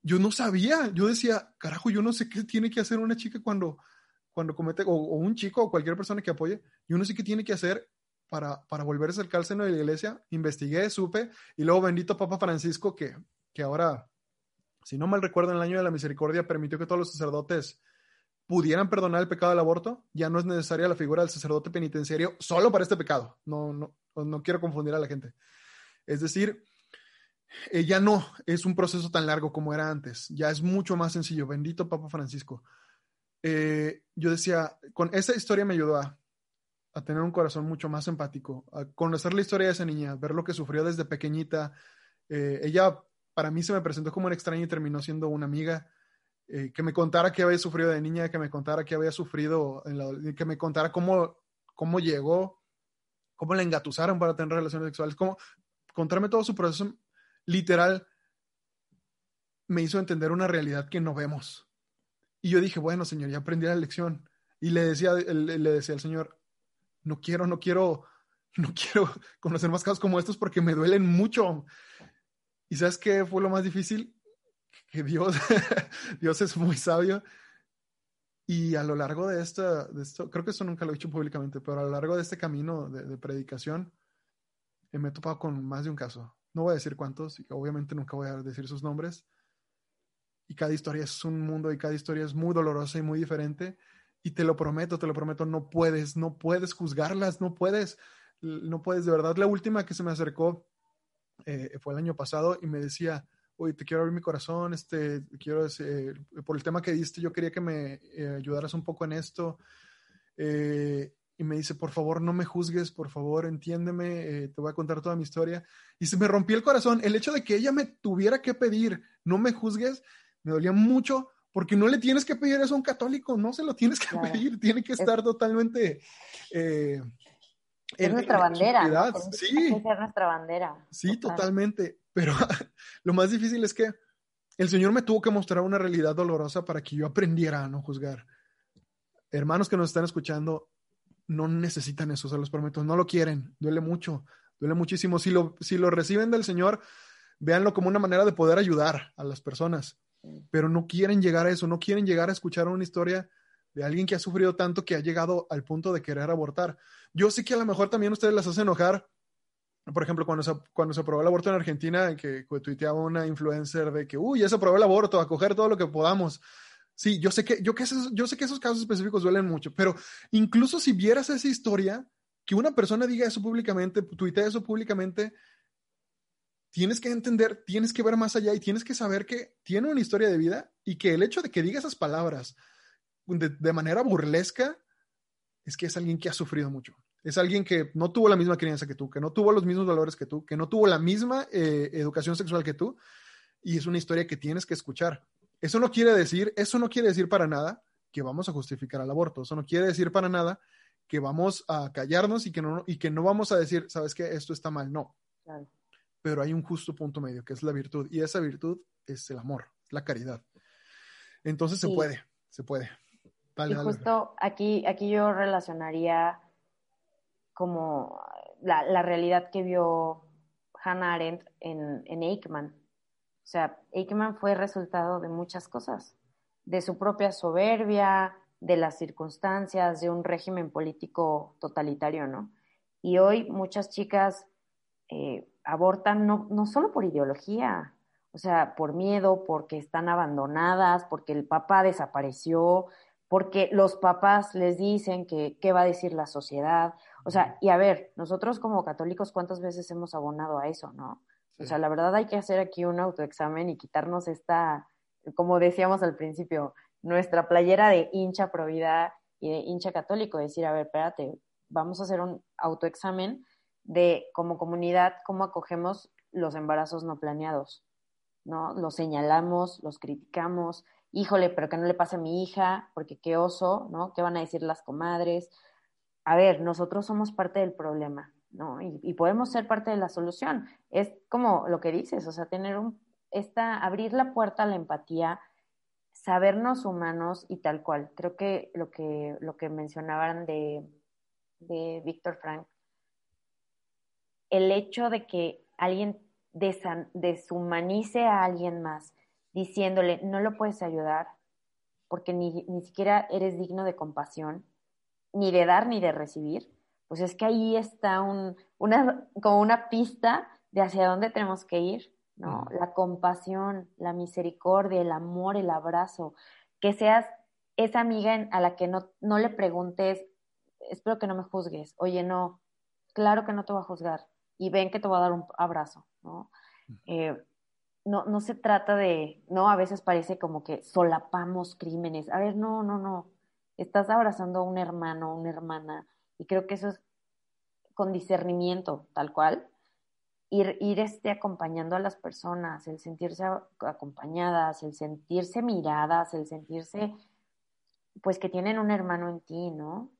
Yo no sabía, yo decía, carajo, yo no sé qué tiene que hacer una chica cuando, cuando comete, o, un chico o cualquier persona que apoye, yo no sé qué tiene que hacer para, para volverse al seno de la iglesia. Investigué, supe, y luego bendito Papa Francisco, que, que ahora, si no mal recuerdo, en el año de la misericordia permitió que todos los sacerdotes pudieran perdonar el pecado del aborto, ya no es necesaria la figura del sacerdote penitenciario solo para este pecado. No, no, no quiero confundir a la gente. Es decir, eh, ya no es un proceso tan largo como era antes, ya es mucho más sencillo. Bendito Papa Francisco. Eh, yo decía, con esa historia me ayudó a, tener un corazón mucho más empático, a conocer la historia de esa niña, ver lo que sufrió desde pequeñita. Eh, ella para mí se me presentó como una extraña y terminó siendo una amiga. que me contara qué había sufrido de niña, que me contara qué había sufrido, que me contara cómo, cómo llegó cómo la engatusaron para tener relaciones sexuales, cómo contarme todo su proceso literal me hizo entender una realidad que no vemos. Y yo dije, bueno, señor, ya aprendí la lección. Y le decía, le decía al señor, no quiero, no quiero, no quiero [laughs] conocer más casos como estos porque me duelen mucho. ¿Y sabes qué fue lo más difícil? Que Dios, [laughs] Dios es muy sabio y a lo largo de, esta, de esto, creo que eso nunca lo he dicho públicamente, pero a lo largo de este camino de, predicación, eh, me he topado con más de un caso. No voy a decir cuántos, y obviamente nunca voy a decir sus nombres. Y cada historia es un mundo y cada historia es muy dolorosa y muy diferente. Y te lo prometo, te lo prometo, no puedes, no puedes juzgarlas, no puedes, no puedes. De verdad, la última que se me acercó eh, fue el año pasado y me decía, oye, te quiero abrir mi corazón, este, quiero, eh, por el tema que diste, yo quería que me eh, ayudaras un poco en esto. Eh, y me dice, por favor, no me juzgues, por favor, entiéndeme, te voy a contar toda mi historia. Y se me rompió el corazón. El hecho de que ella me tuviera que pedir, no me juzgues, me dolía mucho porque no le tienes que pedir eso a un católico, no se lo tienes que pedir, tiene que estar totalmente... es nuestra bandera. Sí. Es nuestra bandera. Sí, totalmente. Pero [laughs] lo más difícil es que el Señor me tuvo que mostrar una realidad dolorosa para que yo aprendiera a no juzgar. Hermanos que nos están escuchando, no necesitan eso, se los prometo, no lo quieren, duele mucho, duele muchísimo. Si lo, si lo reciben del Señor, véanlo como una manera de poder ayudar a las personas, pero no quieren llegar a eso, no quieren llegar a escuchar una historia de alguien que ha sufrido tanto que ha llegado al punto de querer abortar. Yo sé que a lo mejor también ustedes las hacen enojar por ejemplo, cuando se, cuando se aprobó el aborto en Argentina, que, tuiteaba una influencer de que, uy, ya se aprobó el aborto, a coger todo lo que podamos. Sí, yo sé que, yo, que esos, yo sé que esos casos específicos duelen mucho, pero incluso si vieras esa historia, que una persona diga eso públicamente, tuitea eso públicamente, tienes que entender, tienes que ver más allá y tienes que saber que tiene una historia de vida y que el hecho de que diga esas palabras de, de manera burlesca es que es alguien que ha sufrido mucho. Es alguien que no tuvo la misma crianza que tú, que no tuvo los mismos valores que tú, que no tuvo la misma eh, educación sexual que tú, y es una historia que tienes que escuchar. Eso no quiere decir, eso no quiere decir para nada que vamos a justificar el aborto. Eso no quiere decir para nada que vamos a callarnos y que no, y que no vamos a decir, sabes que esto está mal. No. Pero hay un justo punto medio, que es la virtud. Y esa virtud es el amor, la caridad. Entonces se puede, se puede. Y justo aquí, aquí yo relacionaría como la, realidad que vio Hannah Arendt en, en Eichmann. O sea, Eichmann fue resultado de muchas cosas, de su propia soberbia, de las circunstancias, de un régimen político totalitario, ¿no? Y hoy muchas chicas eh, abortan no, no solo por ideología, o sea, por miedo, porque están abandonadas, porque el papá desapareció, porque los papás les dicen que qué va a decir la sociedad. O sea, y a ver, nosotros como católicos, ¿cuántas veces hemos abonado a eso, no? O sea, la verdad hay que hacer aquí un autoexamen y quitarnos esta, como decíamos al principio, nuestra playera de hincha provida y de hincha católico, decir, a ver, espérate, vamos a hacer un autoexamen de como comunidad cómo acogemos los embarazos no planeados, ¿no? Los señalamos, los criticamos, híjole, pero que no le pase a mi hija, porque qué oso, ¿no? ¿Qué van a decir las comadres? A ver, nosotros somos parte del problema, ¿no? Y, podemos ser parte de la solución. Es como lo que dices, o sea, tener un, esta, abrir la puerta a la empatía, sabernos humanos y tal cual. Creo que lo que, lo que mencionaban de, de Víctor Frank, el hecho de que alguien deshumanice a alguien más, diciéndole, no lo puedes ayudar porque ni, ni siquiera eres digno de compasión, ni de dar ni de recibir, pues es que ahí está un, una, como una pista de hacia dónde tenemos que ir, ¿no? La compasión, la misericordia, el amor, el abrazo, que seas esa amiga a la que no, no le preguntes, espero que no me juzgues, oye, no, claro que no te voy a juzgar, y ven que te voy a dar un abrazo, ¿no? No, no se trata de, no, a veces parece como que solapamos crímenes. A ver, no, no, no. Estás abrazando a un hermano, una hermana, y creo que eso es con discernimiento, tal cual. Ir, ir este, acompañando a las personas, el sentirse acompañadas, el sentirse miradas, el sentirse, pues que tienen un hermano en ti, ¿no?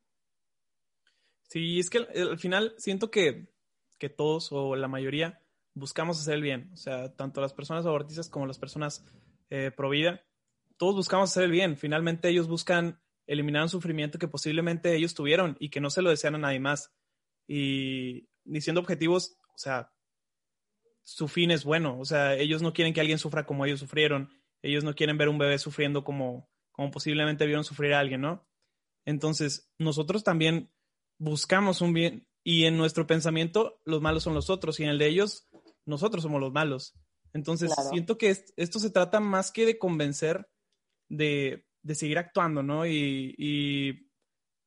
Sí, es que al final siento que, que todos o la mayoría buscamos hacer el bien. O sea, tanto las personas abortistas como las personas eh, pro vida, todos buscamos hacer el bien. Finalmente ellos buscan eliminar un sufrimiento que posiblemente ellos tuvieron y que no se lo desean a nadie más. Y diciendo objetivos, o sea, su fin es bueno. O sea, ellos no quieren que alguien sufra como ellos sufrieron. Ellos no quieren ver un bebé sufriendo como, como posiblemente vieron sufrir a alguien, ¿no? Entonces, nosotros también buscamos un bien y en nuestro pensamiento los malos son los otros y en el de ellos nosotros somos los malos. Entonces, siento que esto se trata más que de convencer, de, seguir actuando, ¿no? Y,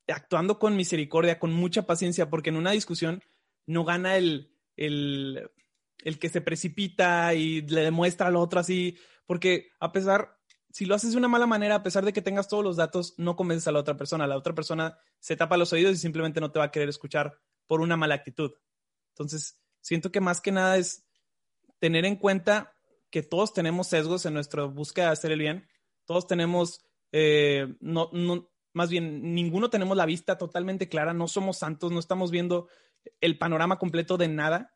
actuando con misericordia, con mucha paciencia, porque en una discusión no gana el, el, el que se precipita y le demuestra al otro así, porque a pesar, si lo haces de una mala manera, a pesar de que tengas todos los datos, no convences a la otra persona. La otra persona se tapa los oídos y simplemente no te va a querer escuchar por una mala actitud. Entonces, siento que más que nada es tener en cuenta que todos tenemos sesgos en nuestra búsqueda de hacer el bien. Todos tenemos, eh, no, no, más bien, ninguno tenemos la vista totalmente clara, no somos santos, no estamos viendo el panorama completo de nada.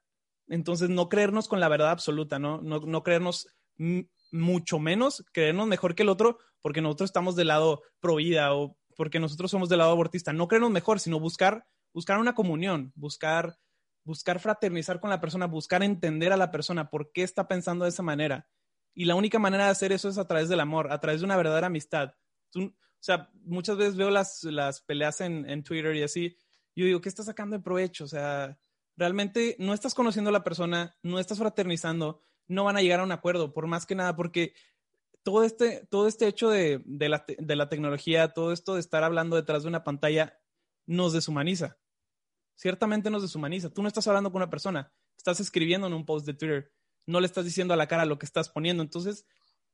Entonces, no creernos con la verdad absoluta, ¿no? No, no creernos mucho menos, creernos mejor que el otro porque nosotros estamos del lado pro vida o porque nosotros somos del lado abortista. No creernos mejor, sino buscar, buscar una comunión, buscar buscar fraternizar con la persona, buscar entender a la persona por qué está pensando de esa manera. Y la única manera de hacer eso es a través del amor, a través de una verdadera amistad. o sea, muchas veces veo las, las peleas en, en Twitter y así, yo digo, ¿qué estás sacando de provecho? O sea, realmente no estás conociendo a la persona, no estás fraternizando, no van a llegar a un acuerdo, por más que nada, porque todo este, todo este hecho de, de, la, de la tecnología, todo esto de estar hablando detrás de una pantalla, nos deshumaniza ciertamente nos deshumaniza. Tú no estás hablando con una persona, estás escribiendo en un post de Twitter, no le estás diciendo a la cara lo que estás poniendo, entonces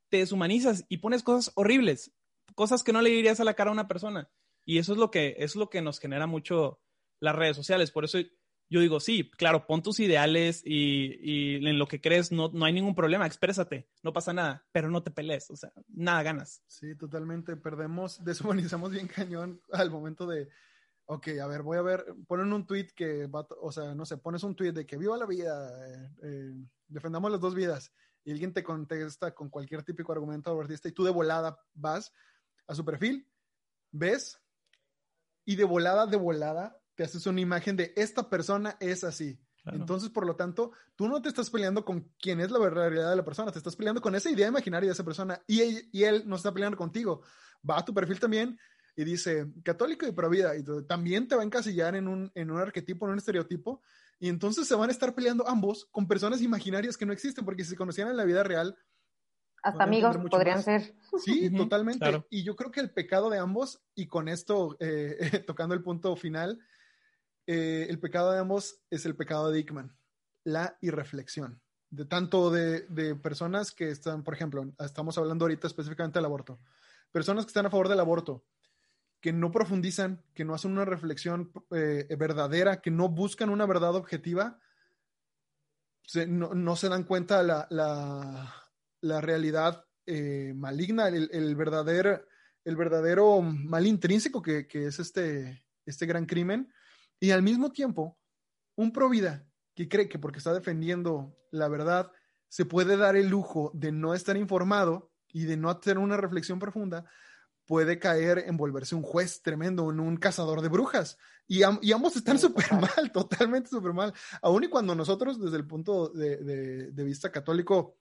te deshumanizas y pones cosas horribles, cosas que no le dirías a la cara a una persona. Y eso es lo que, es lo que nos genera mucho las redes sociales. Por eso yo digo, sí, claro, pon tus ideales y, en lo que crees no, no, hay ningún problema, exprésate, no pasa nada, pero no te pelees, o sea, nada ganas. Sí, totalmente, perdemos, deshumanizamos bien cañón al momento de, ok, a ver, voy a ver, ponen un tweet que va, o sea, no sé, pones un tweet de que viva la vida, eh, eh, defendamos las dos vidas, y alguien te contesta con cualquier típico argumento abortista y tú de volada vas a su perfil, ves, y de volada, de volada, te haces una imagen de esta persona es así. Entonces, por lo tanto, tú no te estás peleando con quién es la realidad de la persona, te estás peleando con esa idea imaginaria de esa persona y él, y él no está peleando contigo. Va a tu perfil también, y dice católico y pro vida, y también te va a encasillar en un, en un arquetipo, en un estereotipo, y entonces se van a estar peleando ambos con personas imaginarias que no existen, porque si se conocían en la vida real, Hasta amigos podrían ser. [laughs] Sí, totalmente. Y yo creo que el pecado de ambos, y con esto, eh, [laughs] tocando el punto final, eh, el pecado de ambos es el pecado de Dickman, la irreflexión. De tanto de, de, personas que están, por ejemplo, estamos hablando ahorita específicamente del aborto, personas que están a favor del aborto, que no profundizan, que no hacen una reflexión eh, verdadera, que no buscan una verdad objetiva, no, se dan cuenta la, la, la realidad eh, maligna, el, el, verdadero, el verdadero mal intrínseco que, que, es este, este gran crimen. Y al mismo tiempo, un provida que cree que porque está defendiendo la verdad, se puede dar el lujo de no estar informado y de no hacer una reflexión profunda, puede caer en volverse un juez tremendo, en un cazador de brujas. Y, ambos están súper mal, [laughs] totalmente súper mal. Aún y cuando nosotros, desde el punto de, vista católico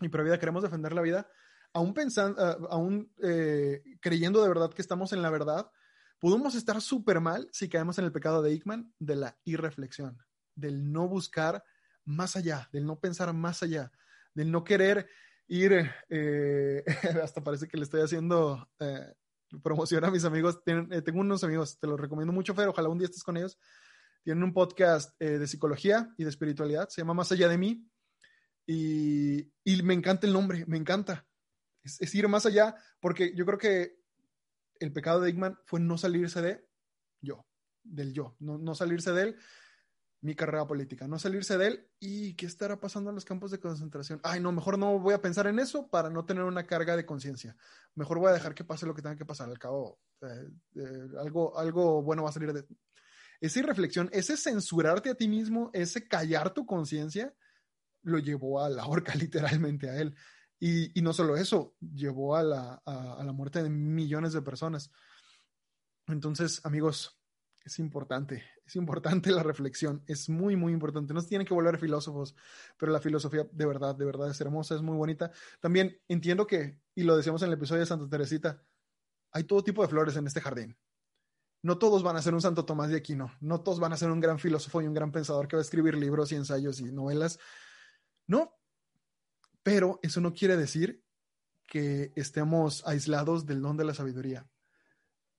y vida, queremos defender la vida, aún pensando, ah, aún eh, creyendo de verdad que estamos en la verdad, podemos estar súper mal si caemos en el pecado de Hickman de la irreflexión, del no buscar más allá, del no pensar más allá, del no querer ir, eh, [laughs] hasta parece que le estoy haciendo eh, promoción a mis amigos. Eh, tengo unos amigos, te los recomiendo mucho, Fer, ojalá un día estés con ellos. Tienen un podcast de psicología y de espiritualidad, se llama Más allá de mí. Y, y me encanta el nombre, me encanta. Es, ir más allá, porque yo creo que el pecado de Igman fue no salirse de yo, del yo, no, no salirse de él mi carrera política, no salirse de él y qué estará pasando en los campos de concentración. Ay, no, mejor no voy a pensar en eso para no tener una carga de conciencia. Mejor voy a dejar que pase lo que tenga que pasar. Al cabo, eh, eh, algo, algo bueno va a salir de esa irreflexión, ese censurarte a ti mismo, ese callar tu conciencia, lo llevó a la horca [laughs] literalmente a él. Y, no solo eso, llevó a la, a la muerte de millones de personas. Entonces, amigos, es importante, es importante [laughs] la reflexión, es muy, muy importante. No se tienen que volver filósofos, pero la filosofía de verdad, de verdad es hermosa, es muy bonita. También entiendo que, y lo decíamos en el episodio de Santa Teresita, hay todo tipo de flores en este jardín. No todos van a ser un Santo Tomás de Aquino, no todos van a ser un gran filósofo y un gran pensador que va a escribir libros y ensayos y novelas. No, pero eso no quiere decir que estemos aislados del don de la sabiduría.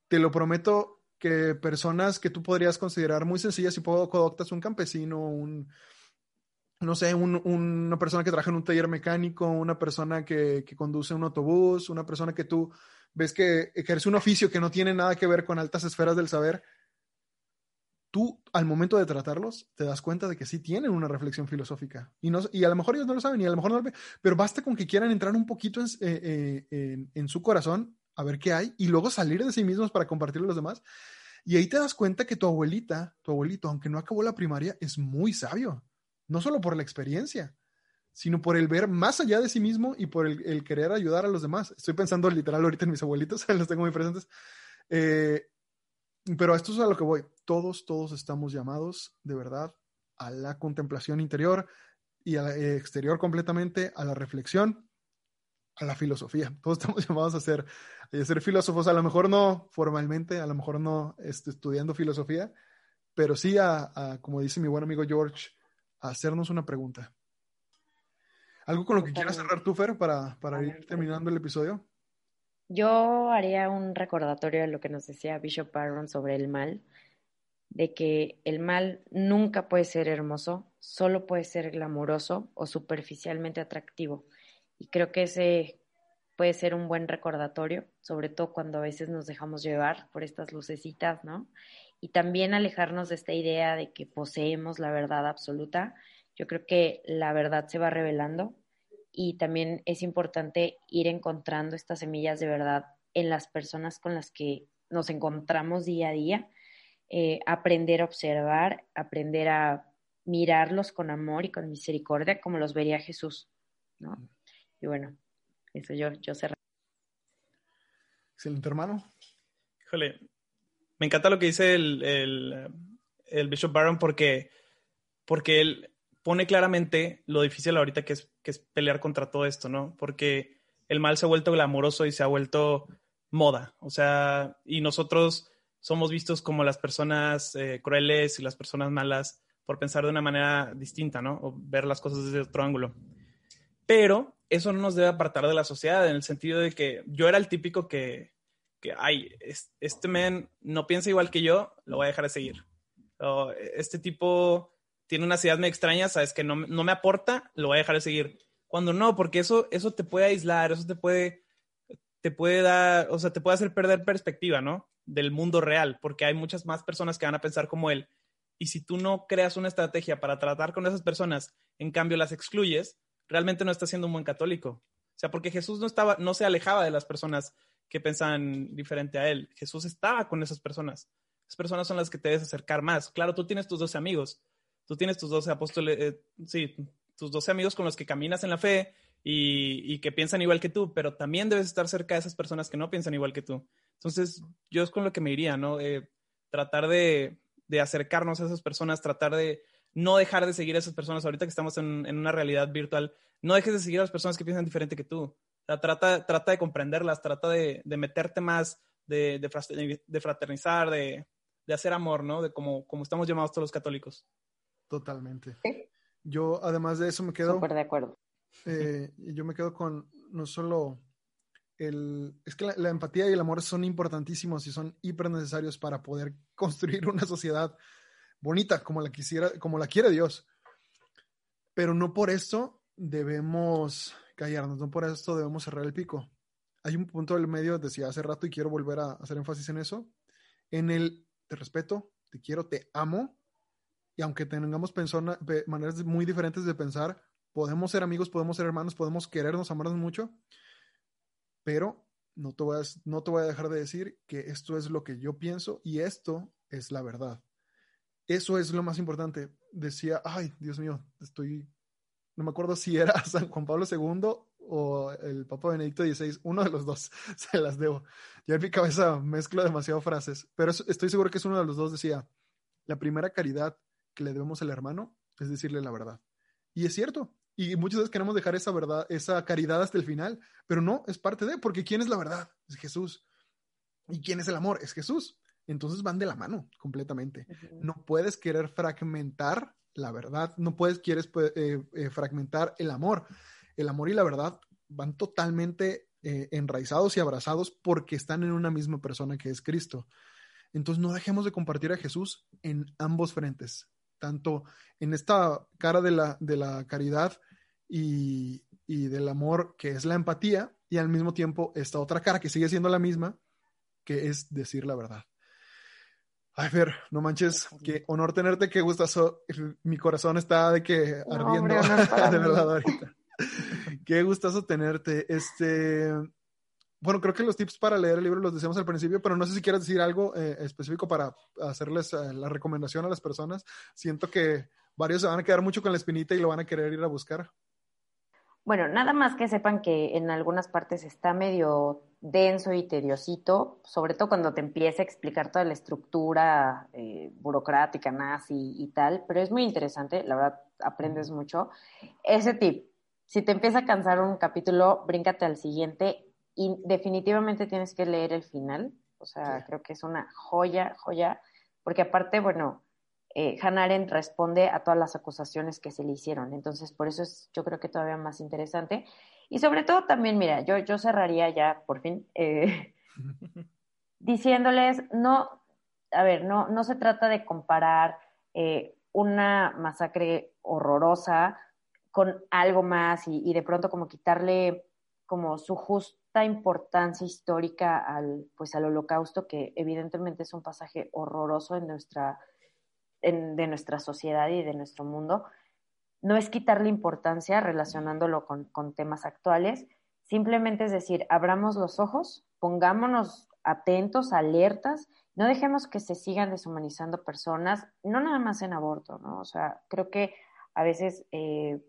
Te lo prometo que personas que tú podrías considerar muy sencillas y poco adoptas un campesino, un, no sé, una persona que trabaja en un taller mecánico, una persona que, conduce un autobús, una persona que tú ves que ejerce un oficio que no tiene nada que ver con altas esferas del saber, tú al momento de tratarlos te das cuenta de que sí tienen una reflexión filosófica. Y, no, y a lo mejor ellos no lo saben y a lo mejor no lo ven, pero basta con que quieran entrar un poquito en, eh, eh, en su corazón a ver qué hay y luego salir de sí mismos para compartirlo a los demás. Y ahí te das cuenta que tu abuelita, tu abuelito, aunque no acabó la primaria, es muy sabio. No solo por la experiencia, sino por el ver más allá de sí mismo y por el, querer ayudar a los demás. Estoy pensando literal ahorita en mis abuelitos, [laughs] los tengo muy presentes. Eh, pero esto es a lo que voy. Todos, todos estamos llamados de verdad a la contemplación interior y al exterior completamente, a la reflexión a la filosofía. [laughs] Todos estamos llamados a ser, a ser filósofos, a lo mejor no formalmente, a lo mejor no este, estudiando filosofía, pero sí a, como dice mi buen amigo George, a hacernos una pregunta. ¿Algo con lo que quieras cerrar tú, Fer, para, para ir terminando el episodio? Yo haría un recordatorio de lo que nos decía Bishop Barron sobre el mal, de que el mal nunca puede ser hermoso, solo puede ser glamuroso o superficialmente atractivo y creo que ese puede ser un buen recordatorio, sobre todo cuando a veces nos dejamos llevar por estas lucecitas, ¿no? Y también alejarnos de esta idea de que poseemos la verdad absoluta. Yo creo que la verdad se va revelando y también es importante ir encontrando estas semillas de verdad en las personas con las que nos encontramos día a día, eh, aprender a observar, aprender a mirarlos con amor y con misericordia como los vería Jesús, ¿no? Y bueno, eso yo, yo cerré. Excelente, hermano. Híjole, me encanta lo que dice el, el, Bishop Barron porque, porque él pone claramente lo difícil ahorita que es, que es pelear contra todo esto, ¿no? Porque el mal se ha vuelto glamoroso y se ha vuelto moda, o sea, y nosotros somos vistos como las personas eh, crueles y las personas malas por pensar de una manera distinta, ¿no? O ver las cosas desde otro ángulo. Pero eso no nos debe apartar de la sociedad en el sentido de que yo era el típico que, que ay, este men no piensa igual que yo, lo voy a dejar de seguir. Este tipo tiene una ciudad muy extraña, sabes que no, no, me aporta, lo voy a dejar de seguir. Cuando no, porque eso, eso te puede aislar, eso te puede, te puede dar, o sea, te puede hacer perder perspectiva, ¿no? Del mundo real, porque hay muchas más personas que van a pensar como él. Y si tú no creas una estrategia para tratar con esas personas, en cambio las excluyes, realmente no estás siendo un buen católico. O sea, porque Jesús no estaba, no se alejaba de las personas que pensaban diferente a él. Jesús estaba con esas personas. Esas personas son las que te debes acercar más. Claro, tú tienes tus 12 amigos, tú tienes tus 12 apóstoles, eh, sí, tus 12 amigos con los que caminas en la fe y, que piensan igual que tú, pero también debes estar cerca de esas personas que no piensan igual que tú. Entonces, yo es con lo que me iría, ¿no? Eh, tratar de, de, acercarnos a esas personas, tratar de no dejar de seguir a esas personas. Ahorita que estamos en, en una realidad virtual, no dejes de seguir a las personas que piensan diferente que tú trata, trata de comprenderlas, trata de, meterte más, de, de fraternizar, de, hacer amor, ¿no? De como, como estamos llamados todos los católicos. Totalmente. Yo, además de eso, me quedo. Súper de acuerdo. Eh, yo me quedo con no solo el. Es que la, empatía y el amor son importantísimos y son hiper necesarios para poder [laughs] construir una sociedad bonita como la quisiera, como la quiere Dios. Pero no por esto debemos callarnos, no por esto debemos cerrar el pico. Hay un punto del medio, decía hace rato, y quiero volver a hacer énfasis en eso, en el te respeto, te quiero, te amo, y aunque tengamos maneras muy diferentes de pensar, podemos ser amigos, podemos ser hermanos, podemos querernos, amarnos mucho, pero no te, voy no te voy a dejar de decir que esto es lo que yo pienso y esto es la verdad. Eso es lo más importante. Decía, ay, Dios mío, estoy no me acuerdo si era [laughs] San Juan Pablo II o el Papa Benedicto XVI, uno de los dos, [laughs] se las debo. Ya en mi cabeza mezclo demasiado frases, pero estoy seguro que es uno de los dos, decía, la primera caridad que le debemos al hermano es decirle la verdad. Y es cierto, y muchas veces queremos dejar esa verdad, esa caridad hasta el final, pero no, es parte de, porque ¿quién es la verdad? Es Jesús. ¿Y quién es el amor? Es Jesús. Entonces van de la mano completamente. No puedes querer fragmentar la verdad. No puedes, quieres pues, eh, eh, fragmentar el amor. El amor y la verdad van totalmente eh, enraizados y abrazados porque están en una misma persona que es Cristo. Entonces no dejemos de compartir a Jesús en ambos frentes, tanto en esta cara de la, de la caridad y, y del amor que es la empatía y al mismo tiempo esta otra cara que sigue siendo la misma, que es decir la verdad. Ay, Fer, no manches, qué honor tenerte, qué gustazo. Mi corazón está de que ardiendo, [laughs] de verdad, ahorita. qué gustazo tenerte. Este, bueno, creo que los tips para leer el libro los decíamos al principio, pero no sé si quieres decir algo eh, específico para hacerles eh, la recomendación a las personas. Siento que varios se van a quedar mucho con la espinita y lo van a querer ir a buscar. Bueno, nada más que sepan que en algunas partes está medio denso y tediosito, sobre todo cuando te empieza a explicar toda la estructura eh, burocrática nazi y tal, pero es muy interesante, la verdad aprendes mucho. Ese tip, si te empieza a cansar un capítulo, bríncate al siguiente y definitivamente tienes que leer el final, o sea, creo que es una joya, joya, porque aparte, bueno, eh, Hannah Arendt responde a todas las acusaciones que se le hicieron. Entonces, por eso es, yo creo que todavía más interesante. Y sobre todo también, mira, yo, yo cerraría ya, por fin, eh, [laughs] diciéndoles, no, a ver, no, no se trata de comparar eh, una masacre horrorosa con algo más y, y, de pronto como quitarle como su justa importancia histórica al, pues al holocausto, que evidentemente es un pasaje horroroso en nuestra de nuestra sociedad y de nuestro mundo, no es quitarle importancia relacionándolo con, con temas actuales, simplemente es decir, abramos los ojos, pongámonos atentos, alertas, no dejemos que se sigan deshumanizando personas, no nada más en aborto, ¿no? O sea, creo que a veces eh,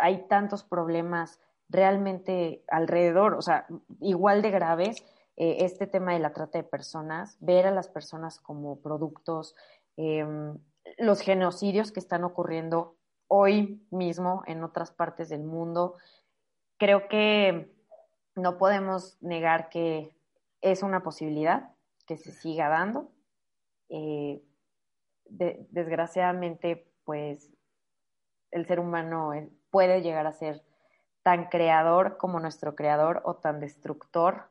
hay tantos problemas realmente alrededor, o sea, igual de graves, eh, este tema de la trata de personas, ver a las personas como productos, Em, los genocidios que están ocurriendo hoy mismo en otras partes del mundo. Creo que no podemos negar que es una posibilidad que se siga dando. Eh, desgraciadamente, pues el ser humano eh, puede llegar a ser tan creador como nuestro creador o tan destructor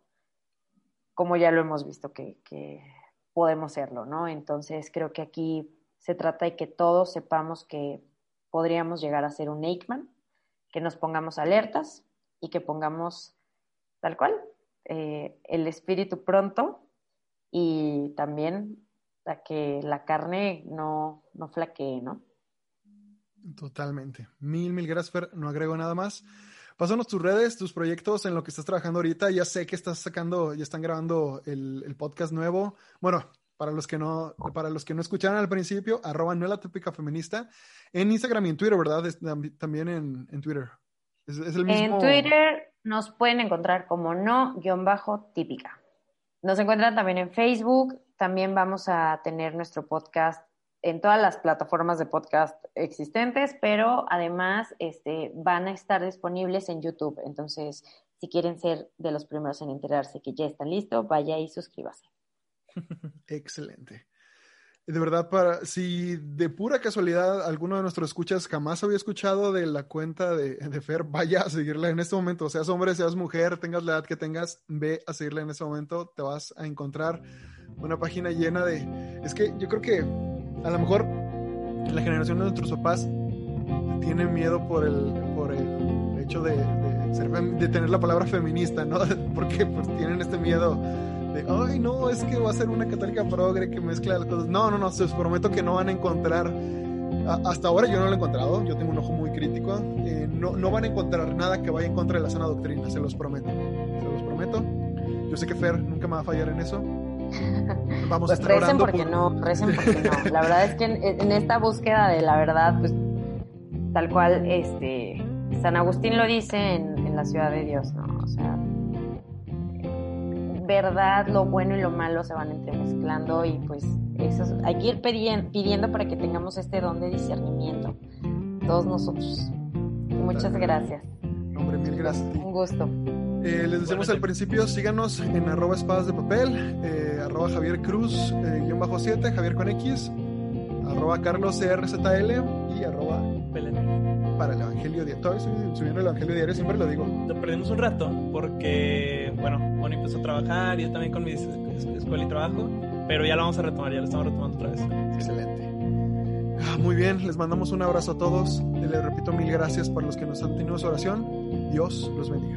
como ya lo hemos visto que, que podemos serlo, ¿no? Entonces creo que aquí se trata de que todos sepamos que podríamos llegar a ser un Aikman, que nos pongamos alertas y que pongamos tal cual eh, el espíritu pronto y también a que la carne no, no flaquee, ¿no? Totalmente. Mil, mil gracias, Fer. No agrego nada más. Pásanos tus redes, tus proyectos en lo que estás trabajando ahorita. Ya sé que estás sacando, ya están grabando el, podcast nuevo. Bueno, para los que no, para los que no escucharon al principio, arroba no la típica feminista. En Instagram y en Twitter, ¿verdad? también en, Twitter. Es, el mismo... En Twitter nos pueden encontrar como no-típica. Nos encuentran también en Facebook. También vamos a tener nuestro podcast en todas las plataformas de podcast existentes, pero además este, van a estar disponibles en YouTube. Entonces, si quieren ser de los primeros en enterarse que ya están listos, vaya y suscríbase. [laughs] Excelente. De verdad, para si de pura casualidad alguno de nuestros escuchas jamás había escuchado de la cuenta de, de, Fer, vaya a seguirla en este momento. Seas hombre, seas mujer, tengas la edad que tengas, ve a seguirla en este momento. Te vas a encontrar una página llena de... Es que yo creo que a lo mejor la generación de nuestros papás tiene miedo por el, por el hecho de, de, tener la palabra feminista, ¿no? [laughs] Porque pues tienen este miedo de, ay, no, es que va a ser una católica progre que mezcla las cosas. No, no, no, se os prometo que no van a encontrar, hasta ahora yo no lo he encontrado, yo tengo un ojo muy crítico, eh, no, no van a encontrar nada que vaya en contra de la sana doctrina, se los prometo, se los prometo. Yo sé que Fer nunca me va a fallar en eso. Vamos pues recen porque no, recen porque no. [laughs] La verdad es que en, esta búsqueda de la verdad, pues tal cual este San Agustín lo dice en, la ciudad de Dios, ¿no? O sea, verdad, lo bueno y lo malo se van entremezclando y pues eso hay que ir pidiendo, para que tengamos este don de discernimiento, todos nosotros. Muchas gracias. Hombre, mil gracias. Un gusto. Eh, les decimos al principio, síganos en arroba espadas de papel, eh, arroba Javier Cruz, eh, guion bajo 7, Javier con X, arroba Carlos CRZL y arroba para el Evangelio Diario. Todavía estoy subiendo el Evangelio Diario, siempre lo digo. Lo perdimos un rato porque, bueno, Moni empezó a trabajar, yo también con mi escuela y trabajo, pero ya lo vamos a retomar, ya lo estamos retomando otra vez. Excelente. Ah, muy bien, les mandamos un abrazo a todos. Les repito mil gracias por los que nos han tenido su oración. Dios los bendiga.